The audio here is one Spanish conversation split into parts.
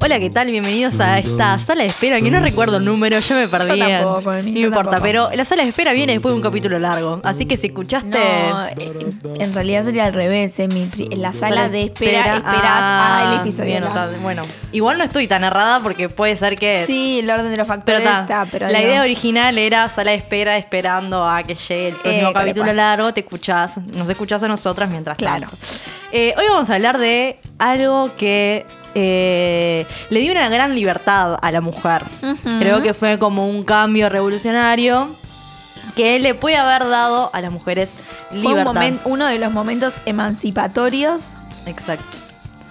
Hola, ¿qué tal? Bienvenidos a esta sala de espera, que no recuerdo el número, ya me perdí. Yo tampoco, no yo importa, tampoco. pero la sala de espera viene después de un capítulo largo. Así que si escuchaste. No, eh, en realidad sería al revés. En, mi pri- en la sala de espera esperas Ah, al episodio. bien, bueno, igual no estoy tan errada porque puede ser que. Sí, el orden de los Pero factores ta, está, pero la digo, idea original era sala de espera esperando a que llegue el próximo Eh, capítulo largo, te escuchás, nos escuchás a nosotras mientras Claro. tanto. Eh, hoy vamos a hablar de algo que eh, le dio una gran libertad a la mujer. Creo que fue como un cambio revolucionario que le puede haber dado a las mujeres fue un libertad. momen- uno de los momentos emancipatorios Exacto.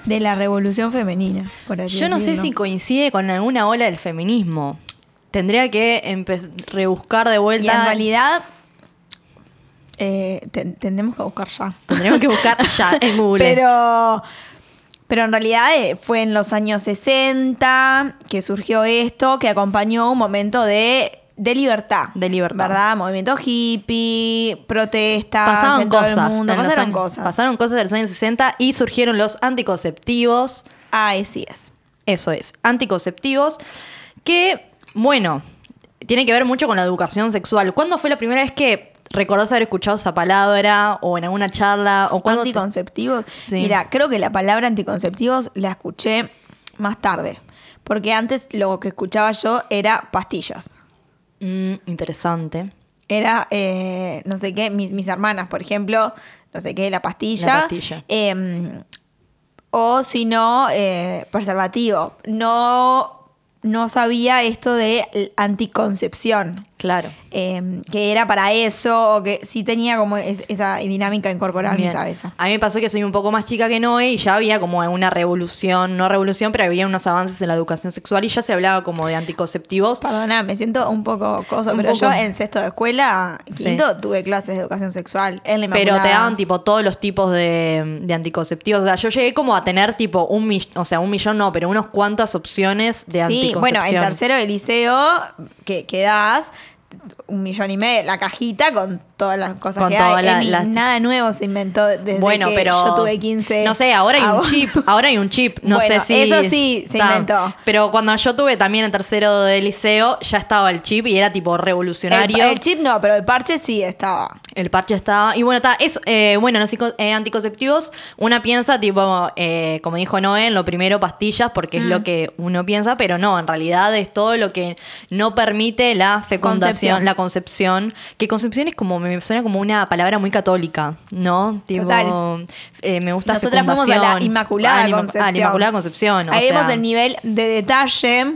de la revolución femenina, por así Yo no sé si coincide con alguna ola del feminismo. Tendría que rebuscar de vuelta. Y en realidad eh, ten- tendremos que buscar ya. Tendríamos que buscar ya en Google. Pero, pero en realidad eh, fue en los años 60 que surgió esto, que acompañó un momento de, de libertad. De libertad. ¿Verdad? Movimiento hippie, protestas pasaron en todo cosas. el mundo. Pasaron años- cosas. Pasaron cosas de los años 60 y surgieron los anticonceptivos. Ay, sí es. Eso es, anticonceptivos. Que, bueno, tiene que ver mucho con la educación sexual. ¿Cuándo fue la primera vez que recordás haber escuchado esa palabra o en alguna charla? O cuándo te- Anticonceptivos. Sí. Mira, creo que la palabra anticonceptivos la escuché más tarde. Porque antes lo que escuchaba yo era pastillas. Mm, interesante. Era, eh, no sé qué, mis, mis hermanas, por ejemplo, no sé qué, la pastilla. La pastilla. Eh, o si no, eh, preservativo. No, no sabía esto de anticoncepción. Claro. eh, que era para eso, o que sí tenía como es- esa dinámica incorporada en mi cabeza. A mí me pasó que soy un poco más chica que Noé y ya había como una revolución, no revolución, pero había unos avances en la educación sexual y ya se hablaba como de anticonceptivos. Perdona, me siento un poco cosa, Un pero poco. yo en sexto de escuela, Sí. quinto, tuve clases de educación sexual en la Pero te daban tipo todos los tipos de, de anticonceptivos. O sea, yo llegué como a tener tipo un millón, o sea, un millón no, pero unas cuantas opciones de Sí, anticoncepción. bueno, en tercero de liceo, que, que das un millón y medio, la cajita con todas las cosas Con que hay. la- Emi, las- Nada nuevo se inventó desde bueno, que pero yo tuve 15. No sé, ahora hay un chip, ahora hay un chip, no Bueno, sé si eso sí se está. inventó. Pero cuando yo tuve también en tercero de liceo ya estaba el chip y era tipo El, revolucionario. el chip no, pero el parche sí estaba. El parche estaba. Y bueno, está. Es, eh, bueno, los eh, anticonceptivos, una piensa, tipo, eh, como dijo Noé, en lo primero pastillas, porque es Mm. lo que uno piensa, pero no, en realidad es todo lo que no permite la fecundación, Concepción. la concepción. Que concepción es como, me suena como una palabra muy católica, ¿no? Tipo, Total. eh, me gusta Nosotras fuimos a la. Inmaculada Ah, Concepción. ah, la Inmaculada Concepción. o Ahí vemos sea, el nivel de detalle.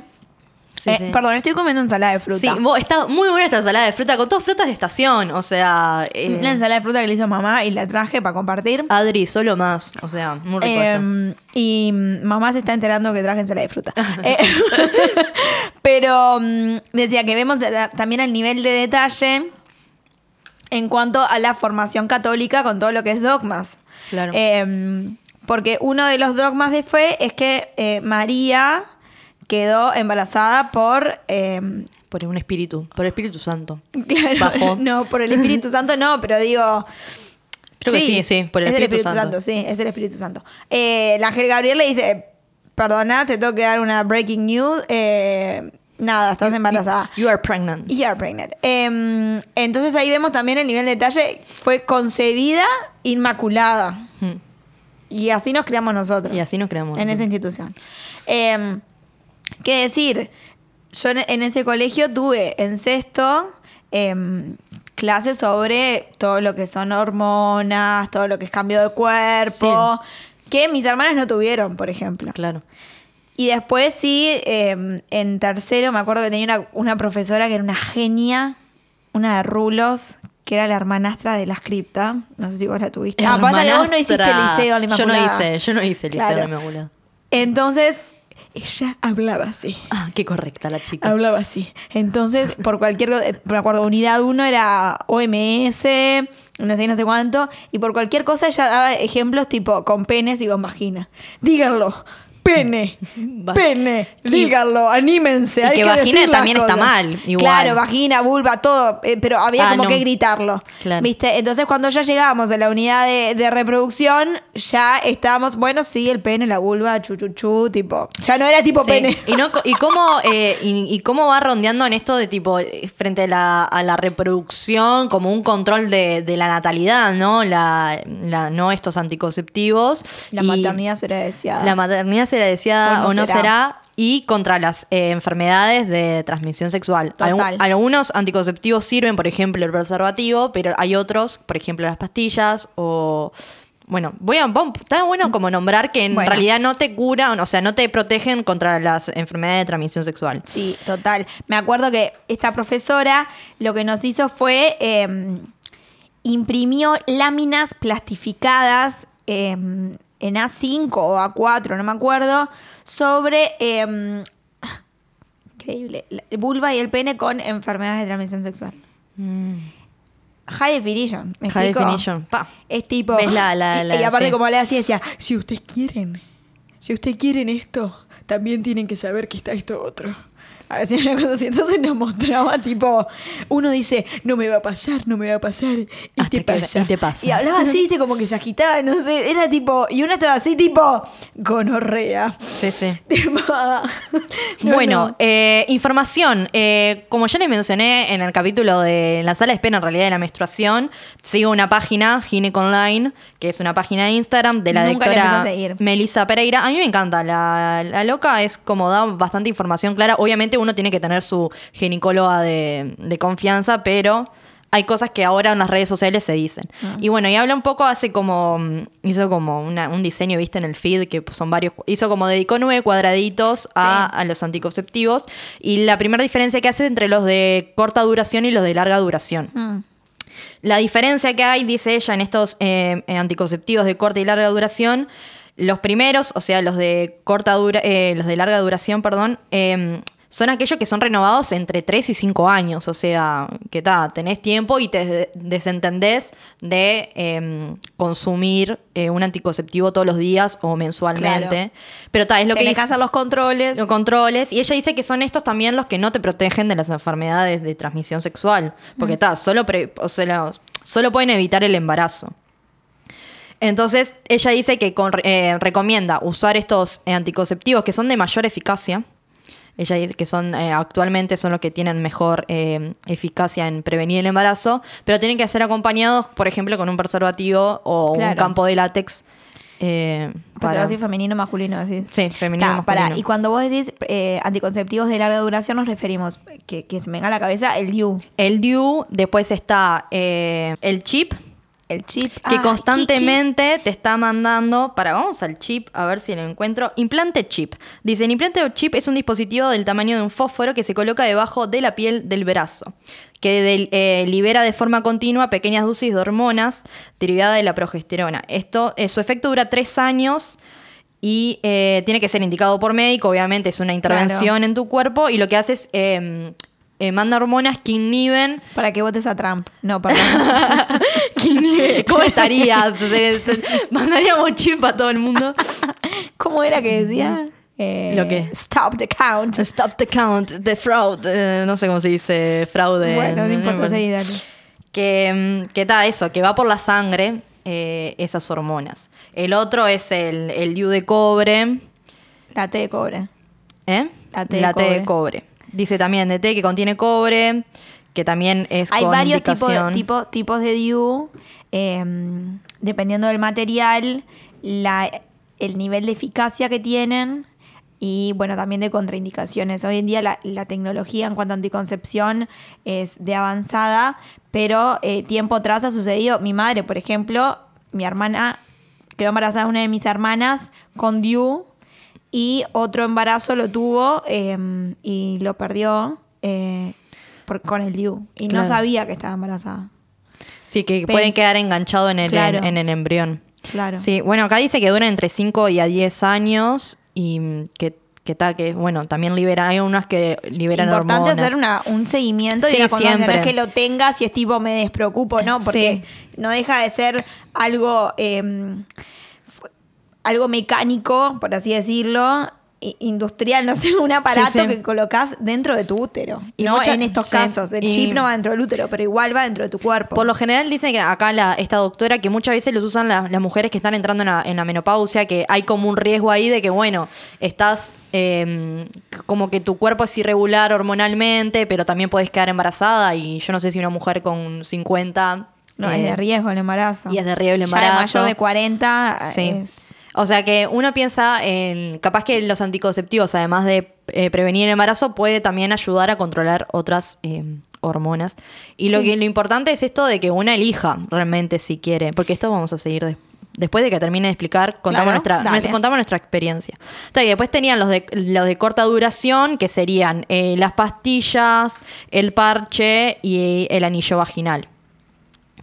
Sí, Eh, sí. Perdón, estoy comiendo ensalada de fruta. Sí, vos- está muy buena esta ensalada de fruta, con todas frutas de estación, o sea... eh, Una ensalada de fruta que le hizo mamá y la traje para compartir. Adri, solo más, o sea, muy rico. Eh, y mamá se está enterando que traje ensalada de fruta. Eh, pero mm, decía que vemos también el nivel de detalle en cuanto a la formación católica con todo lo que es dogmas. Claro. Eh, porque uno de los dogmas de fe es que eh, María quedó embarazada por... eh, Por un espíritu, por el Espíritu Santo. Claro, Bajó. no, por el Espíritu Santo no, pero digo. Creo que sí, sí, por el es Espíritu Santo. Sí, es el Espíritu Santo. Eh, el ángel Gabriel le dice: Perdona, te tengo que dar una breaking news. eh, nada, estás embarazada. You are pregnant. You are pregnant. Em, entonces ahí vemos también el nivel de detalle. Fue concebida inmaculada. Mm. Y así nos criamos nosotros. Y así nos creamos. En esa institución. Em, ¿Qué decir? Yo en, ese colegio tuve en sexto em, clases sobre todo lo que son hormonas, todo lo que es cambio de cuerpo, que mis hermanas no tuvieron, por ejemplo. Claro. Y después sí, em, en tercero me acuerdo que tenía una, una profesora que era una genia, una de rulos, que era la hermanastra de la cripta. No sé si vos la tuviste. Ah, pasa que vos no hiciste Hermanastra. liceo la Yo no hice, yo no hice el liceo Claro. la Inmaculada. Entonces, ella hablaba así. Ah, qué correcta la chica. Hablaba así. Entonces, por cualquier, eh, me acuerdo, unidad 1 era OMS, no sé, no sé cuánto, y por cualquier cosa ella daba ejemplos tipo con penes y con vagina. Díganlo, Pene, Va- pene, díganlo, anímense. y hay que que vagina decir también está mal, igual. Claro, vagina, vulva, todo, eh, pero había Ah, como no. que gritarlo. Claro. ¿Viste? Entonces, cuando ya llegábamos a la unidad de, de reproducción, ya estábamos, bueno, sí, el pene, la vulva, chu, chu, chu, tipo. Ya no era tipo Sí. pene. Y, no, y, cómo, eh, y, y cómo va rondeando en esto de tipo, eh, frente a la, a la reproducción, como un control de, de la natalidad, ¿no? La, la- no estos anticonceptivos. La Y maternidad será deseada. La maternidad será deseada O no será. será. Y contra las eh, enfermedades de transmisión sexual. Total. Algunos anticonceptivos sirven, por ejemplo, el preservativo, pero hay otros, por ejemplo, las pastillas o... Bueno, voy a, vamos- está bueno como nombrar que en Bueno. realidad no te curan, o sea, no te protegen contra las enfermedades de transmisión sexual. Sí, total. Me acuerdo que esta profesora lo que nos hizo fue eh, imprimió láminas plastificadas eh, en A5 o A4, no me acuerdo, sobre eh, increíble, vulva y el pene con enfermedades de transmisión sexual. High definition, ¿me Mm. High explico? definition, pa. Es tipo. La- la- y- la- y aparte, sí. como le hacía, decía: Si ustedes quieren, si ustedes quieren esto, también tienen que saber que está esto otro. A veces una cosa así. Entonces nos mostraba, tipo, uno dice: No me va a pasar, no me va a pasar. Y Hasta te pasa. y te pasa. Y hablaba así, como que se agitaba, no sé. Era tipo. Y una estaba así, tipo, gonorrea. Sí, sí. No, bueno, no. eh, información. Eh, como ya les mencioné en el capítulo de la sala de espera en realidad de la menstruación, sigo una página, Gineco Online, que es una página de Instagram de la Nunca doctora. Melissa Pereira. A mí me encanta. La, la loca es como da bastante información clara. Obviamente uno tiene que tener su ginecóloga de, de confianza, pero hay cosas que ahora en las redes sociales se dicen. Ah. Y bueno, y habla un poco, hace como, mm, hizo como una- un diseño, viste, en el feed, que son varios, hizo como dedicó nueve cuadraditos a, a los anticonceptivos. Y la primera diferencia que hace entre los de corta duración y los de larga duración. Mm. La diferencia que hay, dice ella, en estos eh, anticonceptivos de corta y larga duración, los primeros, o sea, los de corta dura, eh, los de larga duración, perdón, eh, son aquellos que son renovados entre 3 y 5 años. O sea, que ta, tenés tiempo y te de- desentendés de eh, consumir eh, un anticonceptivo todos los días o mensualmente. Claro. Pero ta, es lo que Tenés que los controles. los controles. Y ella dice que son estos también los que no te protegen de las enfermedades de transmisión sexual. Porque está, solo, pre- o sea, solo pueden evitar el embarazo. Entonces, ella dice que con- eh, recomienda usar estos anticonceptivos que son de mayor eficacia. Ella dice que son eh, actualmente son los que tienen mejor eh, eficacia en prevenir el embarazo, pero tienen que ser acompañados, por ejemplo, con un preservativo o un Claro. campo de látex. eh, para- Preservativo femenino masculino, así. Sí, femenino, pará, masculino. y cuando vos decís eh, anticonceptivos de larga duración, nos referimos, que, que se me venga a la cabeza, el DIU, El DIU, después está eh, el chip, el chip. que Ah, constantemente te está mandando, para, vamos al chip, a ver si lo encuentro, implante chip. Dice, el implante chip es un dispositivo del tamaño de un fósforo que se coloca debajo de la piel del brazo, que eh, libera de forma continua pequeñas dosis de hormonas derivadas de la progesterona. Esto, eh, su efecto dura tres años y eh, tiene que ser indicado por médico, obviamente es una intervención en tu cuerpo y lo que hace es... eh, manda hormonas que inhiben Para que votes a Trump. No, perdón. ¿Cómo estarías? Te- te- Mandaríamos chip a todo el mundo. ¿Cómo era que decía? Eh, ¿Lo qué? Stop the count. Stop the count, the fraud. eh, no sé cómo se dice fraude. Bueno, no importa, Bueno. seguí, dale. Que, mm, que eso, que va por la sangre esas hormonas. El otro es el, el DIU de cobre. La T de cobre. ¿eh? La T de de cobre. Dice también de té que contiene cobre, que también es Hay con varios tipos, tipo- tipos de DIU. eh, dependiendo del material, la- el nivel de eficacia que tienen y bueno, también de contraindicaciones. Hoy en día la, la tecnología en cuanto a anticoncepción es de avanzada, pero eh, tiempo atrás ha sucedido. Mi madre, por ejemplo, mi hermana quedó embarazada una de mis hermanas con DIU y otro embarazo lo tuvo eh, y lo perdió eh, por- con el DIU. Y no sabía que estaba embarazada. Sí, que Pens- pueden quedar enganchados en el, Claro. en, en el embrión. Claro. Sí, bueno, acá dice que duran entre 5 y a 10 años y que, que, ta, que bueno, también liberan, hay unas que liberan Importante hormonas. hacer una, un seguimiento y Sí, una. No siempre. es que lo tengas y es tipo me despreocupo, ¿no? Porque Sí. no deja de ser algo. eh, algo mecánico, por así decirlo, industrial, no sé, un aparato Sí, sí. que colocas dentro de tu útero. Y no mucha- en estos sí, casos. El chip no va dentro del útero, pero igual va dentro de tu cuerpo. Por lo general dicen que acá la, esta doctora que muchas veces los usan la- las mujeres que están entrando en la, en la menopausia, que hay como un riesgo ahí de que, bueno, estás eh, como que tu cuerpo es irregular hormonalmente, pero también puedes quedar embarazada y yo no sé si una mujer con 50... no, eh, es de riesgo el embarazo. y es de riesgo el Ya embarazo. de mayor de 40 Sí. es... O sea que uno piensa en, capaz que los anticonceptivos, además de eh, prevenir el embarazo, puede también ayudar a controlar otras eh, hormonas. Y lo que lo importante es esto de que una elija realmente si quiere, porque esto vamos a seguir des- después de que termine de explicar, contamos, Claro, nuestra, contamos nuestra experiencia. Y después tenían los de, los de corta duración, que serían eh, las pastillas, el parche y el anillo vaginal.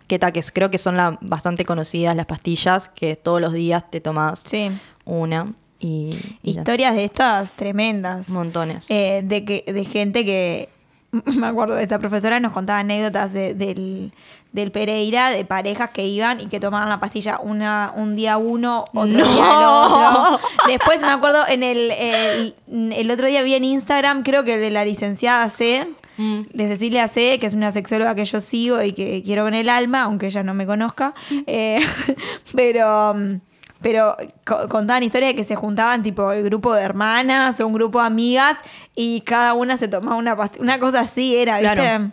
Que, ta, que es- creo que son la, bastante conocidas las pastillas, que todos los días te tomas Sí. una y, y ya. Historias de estas tremendas. montones. Eh, de, que, de gente que, me acuerdo de esta profesora, nos contaba anécdotas de- del, del Pereira, de parejas que iban y que tomaban la pastilla una, un día uno, otro No. día el otro. Después me acuerdo en el, el, el otro día vi en Instagram, creo que de la licenciada C, Mm. de Cecilia C, que es una sexóloga que yo sigo y que quiero con el alma, aunque ella no me conozca. Eh, pero mm, pero co- contaban historias de que se juntaban tipo el grupo de hermanas o un grupo de amigas y cada una se tomaba una. Una cosa así era, ¿viste? Claro.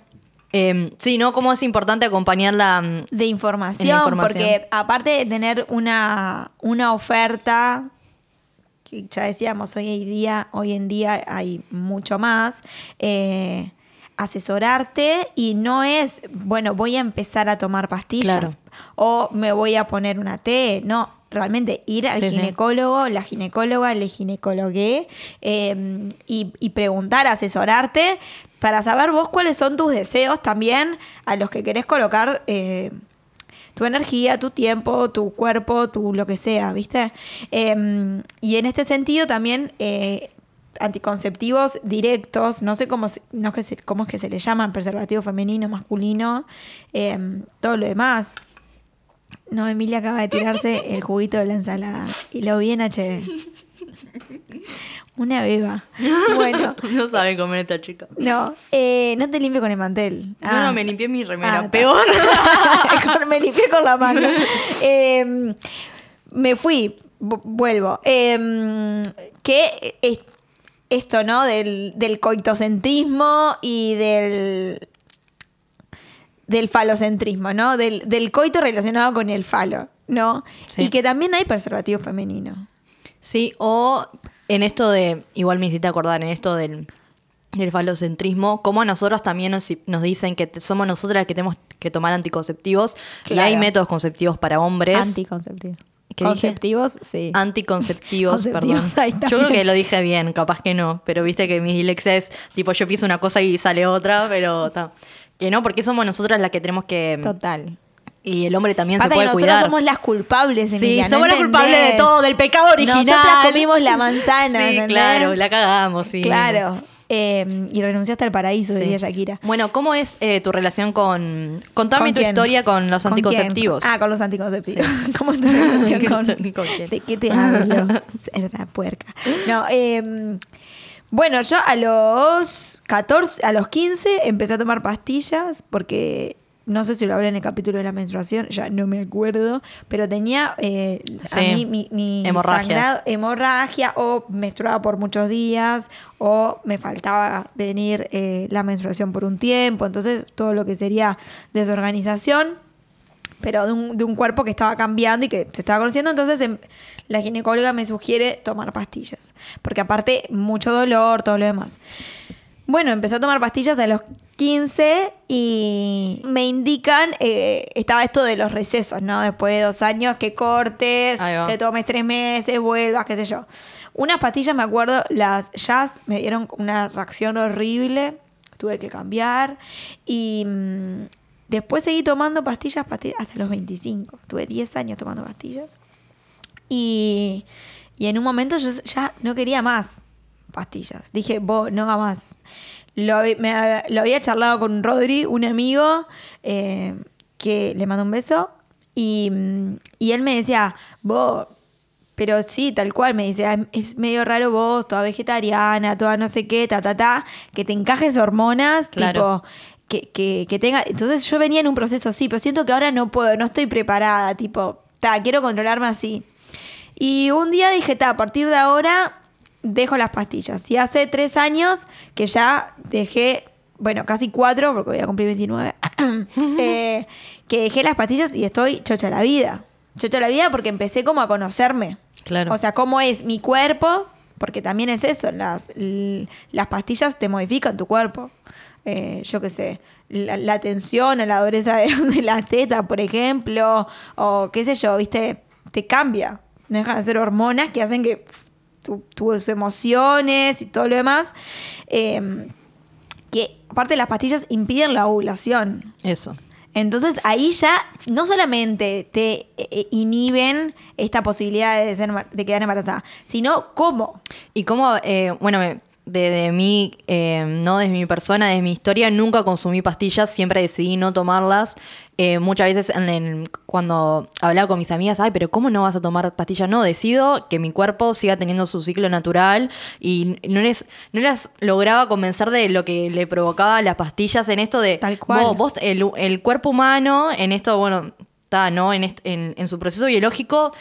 Eh, sí, ¿no? Cómo es importante acompañarla. mm, De información, En la información. porque aparte de tener una, una oferta, que ya decíamos, hoy en día, hoy en día hay mucho más, eh, asesorarte y no es, bueno, voy a empezar a tomar pastillas Claro. o me voy a poner una T, no. Realmente ir al Sí, sí. ginecólogo, la ginecóloga, le ginecologué eh, y, y preguntar, asesorarte para saber vos cuáles son tus deseos también a los que querés colocar eh, tu energía, tu tiempo, tu cuerpo, tu lo que sea, ¿viste? Eh, y en este sentido también eh, anticonceptivos directos, no sé cómo, no que se- cómo es que se le llaman, preservativo femenino, masculino, eh, todo lo demás. No, Emilia acaba de tirarse el juguito de la ensalada y lo vi en HD. Una beba. Bueno, no sabe comer esta chica. no, eh, no te limpie con el mantel. No, Ah. no, me limpié mi remera. Ah. Peor. Me limpié con la mano. Eh, me fui, vu- vuelvo. Eh, que es- esto, ¿no? Del, del coitocentrismo y del del falocentrismo, ¿no? Del, del coito relacionado con el falo, ¿no? Sí. Y que también hay preservativo femenino. Sí, o en esto de, igual me hiciste acordar, en esto del, del falocentrismo, como a nosotros también nos, nos dicen que somos nosotras las que tenemos que tomar anticonceptivos y hay métodos conceptivos para hombres. Anticonceptivos. ¿Qué dije? Conceptivos, sí. Anticonceptivos, Conceptivos, perdón. ahí está Yo creo que lo dije bien, capaz que no, pero viste que mi dilexia es tipo yo pienso una cosa y sale otra, pero ta. que no, porque somos nosotras las que tenemos que Total. y el hombre también Pasa se que puede nosotros cuidar. somos las culpables, Sí, Emilia, ¿no somos las culpables de todo, del pecado original. Nosotras comimos la manzana, Sí, ¿entendés? claro, la cagamos, sí. Claro. Eh, y renunciaste al paraíso, Sí. diría Shakira. Bueno, ¿cómo es eh, tu relación con... Contame ¿Con tu quién? historia con los ¿Con anticonceptivos. quién? Ah, con los anticonceptivos. ¿Cómo es tu relación con, ¿Con quién? ¿De qué te hablo? Cerda puerca. No, eh, bueno, yo a los 14, a los 15 empecé a tomar pastillas porque no sé si lo hablé en el capítulo de la menstruación, ya no me acuerdo, pero tenía eh, a Sí. mí mi, sangrado- hemorragia o menstruaba por muchos días o me faltaba venir eh, la menstruación por un tiempo, entonces todo lo que sería desorganización pero de un, de un cuerpo que estaba cambiando y que se estaba conociendo. Entonces em, la ginecóloga me sugiere tomar pastillas, porque aparte mucho dolor, todo lo demás. Bueno, empecé a tomar pastillas a los 15 y me indican, eh, estaba esto de los recesos, ¿no? Después de dos años que cortes, te tomes tres meses, vuelvas, qué sé yo. Unas pastillas, me acuerdo, las Just me dieron una reacción horrible, tuve que cambiar y mm, después seguí tomando pastillas, pastillas hasta los 25. Tuve 10 años tomando pastillas. Y, y en un momento yo ya no quería más pastillas. Dije, vos, no va más. Lo, me había charlado con Rodri, un amigo, eh, que le mandó un beso. Y, y él me decía, vos, pero sí, tal cual, me dice, "Ay, es medio raro vos, toda vegetariana, toda no sé qué, ta, ta, ta, que te encajes hormonas, Claro. tipo, que, que, que tenga... Entonces yo venía en un proceso así, pero siento que ahora no puedo, no estoy preparada, tipo, ta, quiero controlarme así. Y un día dije, ta, a partir de ahora dejo las pastillas. Y hace tres años que ya dejé, bueno, casi cuatro, porque voy a cumplir 29, eh, que dejé las pastillas y estoy chocha la vida. Chocha la vida porque empecé como a conocerme. Claro. O sea, cómo es mi cuerpo, porque también es eso, las, las pastillas te modifican tu cuerpo. Eh, yo qué sé, la, la tensión o la dureza de, de la teta, por ejemplo, o qué sé yo, viste, te cambia. No dejan de ser hormonas que hacen que tu- tus emociones y todo lo demás, eh, que aparte las pastillas impiden la ovulación. Eso. Entonces ahí ya no solamente te eh, inhiben esta posibilidad de, ser, de quedar embarazada, sino cómo. Y como, eh, bueno, me- de, de mí, eh, no desde mi persona, desde mi historia, nunca consumí pastillas, siempre decidí no tomarlas. Eh, muchas veces en- en- cuando hablaba con mis amigas, ay, pero ¿cómo no vas a tomar pastillas? No, decido que mi cuerpo siga teniendo su ciclo natural y no les, no las lograba convencer de lo que le provocaba las pastillas en esto de, Tal cual. vos, vos, el, el cuerpo humano, en esto, bueno, está, ¿no? En, en su proceso biológico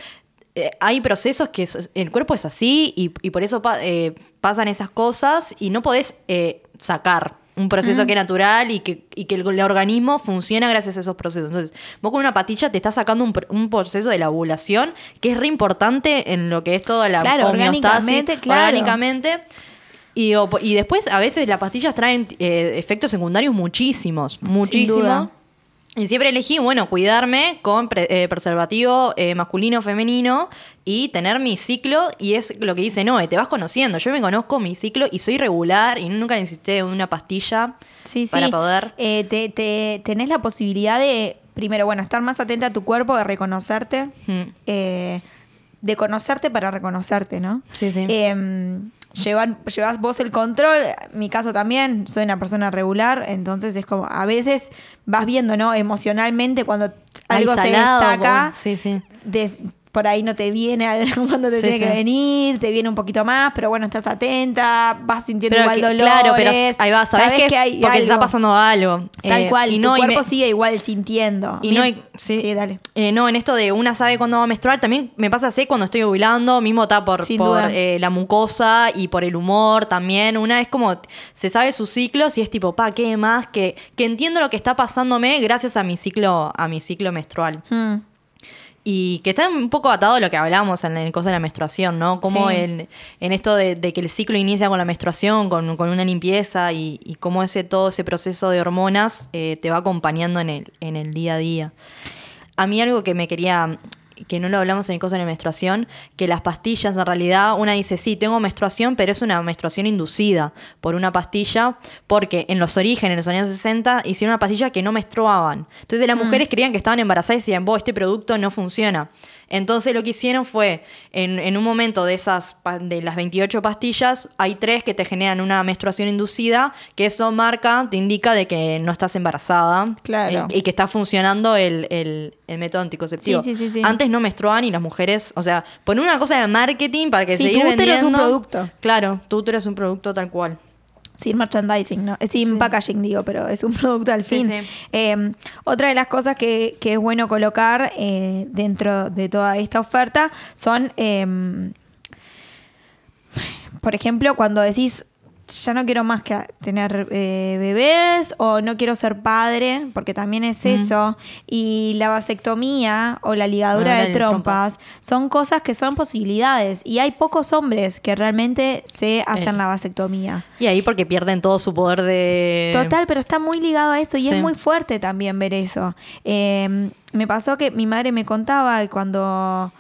eh, hay procesos que es- el cuerpo es así y, y por eso pa- eh, pasan esas cosas y no podés eh, sacar un proceso que es natural y que, y que el, el organismo funciona gracias a esos procesos. Entonces, vos con una pastilla te estás sacando un, un proceso de la ovulación que es re importante en lo que es toda la Claro, homeostasis, orgánicamente, claro. orgánicamente. Y, y después a veces las pastillas traen eh, efectos secundarios muchísimos, muchísimos. Y siempre elegí, bueno, cuidarme con pre- eh, preservativo eh, masculino, femenino y tener mi ciclo. Y es lo que dice Noé, te vas conociendo. Yo me conozco mi ciclo y soy regular y nunca necesité una pastilla Sí, sí. para poder. Eh, te, te- tenés la posibilidad de, primero, bueno, estar más atenta a tu cuerpo, de reconocerte, Mm. eh, de conocerte para reconocerte, ¿no? Sí, sí. Llevas vos el control, en mi caso también, soy una persona regular, entonces es como, a veces vas viendo, ¿no? Emocionalmente cuando Ay, algo se salado, destaca, vos. Sí, sí. des- por ahí no te viene cuando te Sí, tiene que venir, te viene un poquito más, pero bueno, estás atenta, vas sintiendo Pero igual que- dolores. claro, pero ahí va, sabes, que, hay porque te está algo. pasando algo. Tal Eh, cual, y tu no, y cuerpo me- sigue igual sintiendo. Y no, sí, sí, dale. Eh, no, en esto de una sabe cuándo va a menstruar, también me pasa así cuando estoy ovulando, mismo está por, por eh, la mucosa y por el humor también. Una es como, se sabe sus ciclos y es tipo, pa, ¿qué más? Que, que entiendo lo que está pasándome gracias a mi ciclo, a mi ciclo menstrual. Hmm. Y que está un poco atado a lo que hablábamos en el cosa de la menstruación, ¿no? Como Sí. en, en esto de, de que el ciclo inicia con la menstruación, con, con una limpieza y, y cómo ese, todo ese proceso de hormonas eh, te va acompañando en el, en el día a día. A mí algo que me quería, que no lo hablamos en el cosa de la menstruación, que las pastillas en realidad, una dice, sí, tengo menstruación, pero es una menstruación inducida por una pastilla, porque en los orígenes, en los años 60, hicieron una pastilla que no menstruaban. Entonces las mujeres creían que estaban embarazadas y decían, vos, este producto no funciona. Entonces lo que hicieron fue, en, en un momento de esas, de las 28 pastillas, hay tres que te generan una menstruación inducida, que eso marca, te indica de que no estás embarazada. Claro. eh, y que está funcionando el, el- el método anticonceptivo. Sí, sí, sí, sí. Antes no menstruaban y las mujeres, o sea, poner una cosa de marketing para que Sí, se tu útero es un producto. Claro, tu útero es un producto tal cual. Sin merchandising, ¿no? Sin packaging, digo, pero es un producto al Sí, fin. sí. Eh, otra de las cosas que, que es bueno colocar eh, dentro de toda esta oferta son, eh, por ejemplo, cuando decís, ya no quiero más que tener eh, bebés o no quiero ser padre, porque también es eso, y la vasectomía o la ligadura Ah, de trompas son cosas que son posibilidades y hay pocos hombres que realmente se hacen Eh. la vasectomía. Y ahí porque pierden todo su poder de... Total, pero está muy ligado a esto y Sí. es muy fuerte también ver eso. Eh, me pasó que mi madre me contaba cuando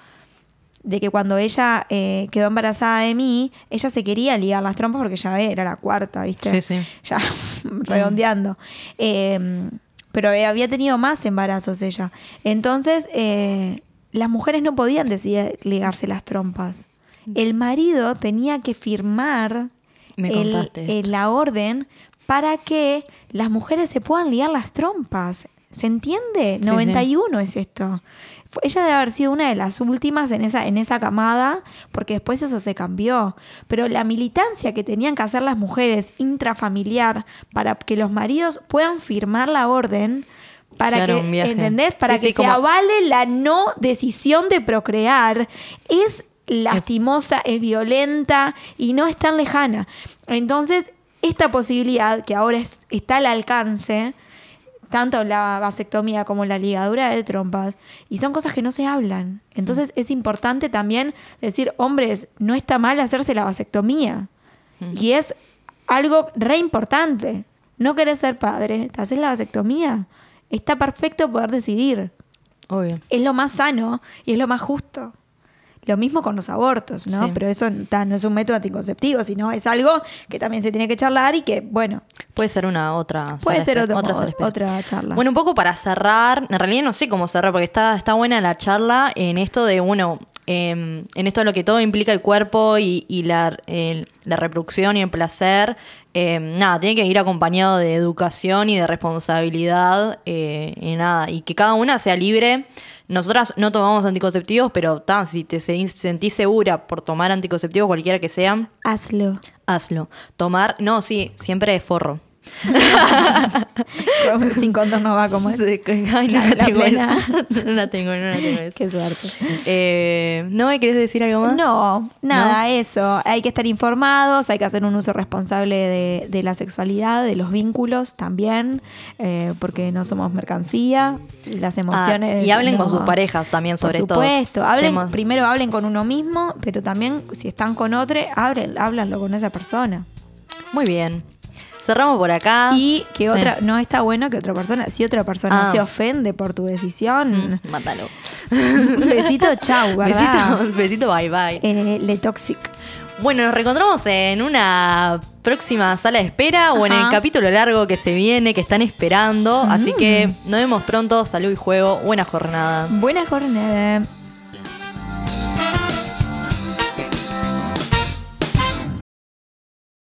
de que cuando ella eh, quedó embarazada de mí, ella se quería ligar las trompas porque ya era la cuarta, ¿viste? Sí, sí. Ya redondeando. Eh, pero había tenido más embarazos ella. Entonces, eh, las mujeres no podían decidir ligarse las trompas. El marido tenía que firmar el- eh, la orden para que las mujeres se puedan ligar las trompas. ¿Se entiende? sí. 91 es esto. Ella debe haber sido una de las últimas en esa, en esa camada, porque después eso se cambió. Pero la militancia que tenían que hacer las mujeres intrafamiliar para que los maridos puedan firmar la orden. Para Claro, que. ¿entendés? Para Sí, que sí, se como- avale la no decisión de procrear. Es lastimosa, es violenta y no es tan lejana. Entonces, esta posibilidad que ahora es- está al alcance, tanto la vasectomía como la ligadura de trompas, y son cosas que no se hablan. Entonces es importante también decir, hombres, no está mal hacerse la vasectomía. Y es algo re importante. No querés ser padre, te haces la vasectomía. Está perfecto poder decidir. Obvio. Es lo más sano y es lo más justo. Lo mismo con los abortos, ¿no? Sí. Pero eso ta, no es un método anticonceptivo, sino es algo que también se tiene que charlar y que, bueno, Puede ser una otra. puede ser otro otra modo- otra charla. Bueno, un poco para cerrar, en realidad no sé cómo cerrar, porque está, está buena la charla en esto de, bueno, eh, en esto de lo que todo implica el cuerpo y, y la, el- la reproducción y el placer. eh, nada, tiene que ir acompañado de educación y de responsabilidad eh, y nada, y que cada una sea libre. Nosotras no tomamos anticonceptivos, pero ta, si te se- sentís segura por tomar anticonceptivos, cualquiera que sean, Hazlo. hazlo. Tomar, no, sí, siempre forro. Sin condón no va como es. Ay, no, La- tengo plena. No la tengo, no la tengo. Qué suerte. Eh, ¿No me querés decir algo más? No, nada, eso. Hay que estar informados, hay que hacer un uso responsable de, de la sexualidad, de los vínculos también, eh, porque no somos mercancía. Las Ah, emociones. y hablen con sus parejas también sobre Por supuesto, hablen, temas. primero hablen con uno mismo, pero también si están con otro, hablen, háblanlo con esa persona. Muy bien. Cerramos por acá. Y que Sí. otra, no está bueno que otra persona, si otra persona Ah. se ofende por tu decisión, Mátalo. besito, chau, ¿verdad? Besito, besito, bye bye. Eh, le toxic. Bueno, nos reencontramos en una próxima sala de espera o en el capítulo largo que se viene, que están esperando. Así que nos vemos pronto. Salud y juego. Buena jornada. Buena jornada.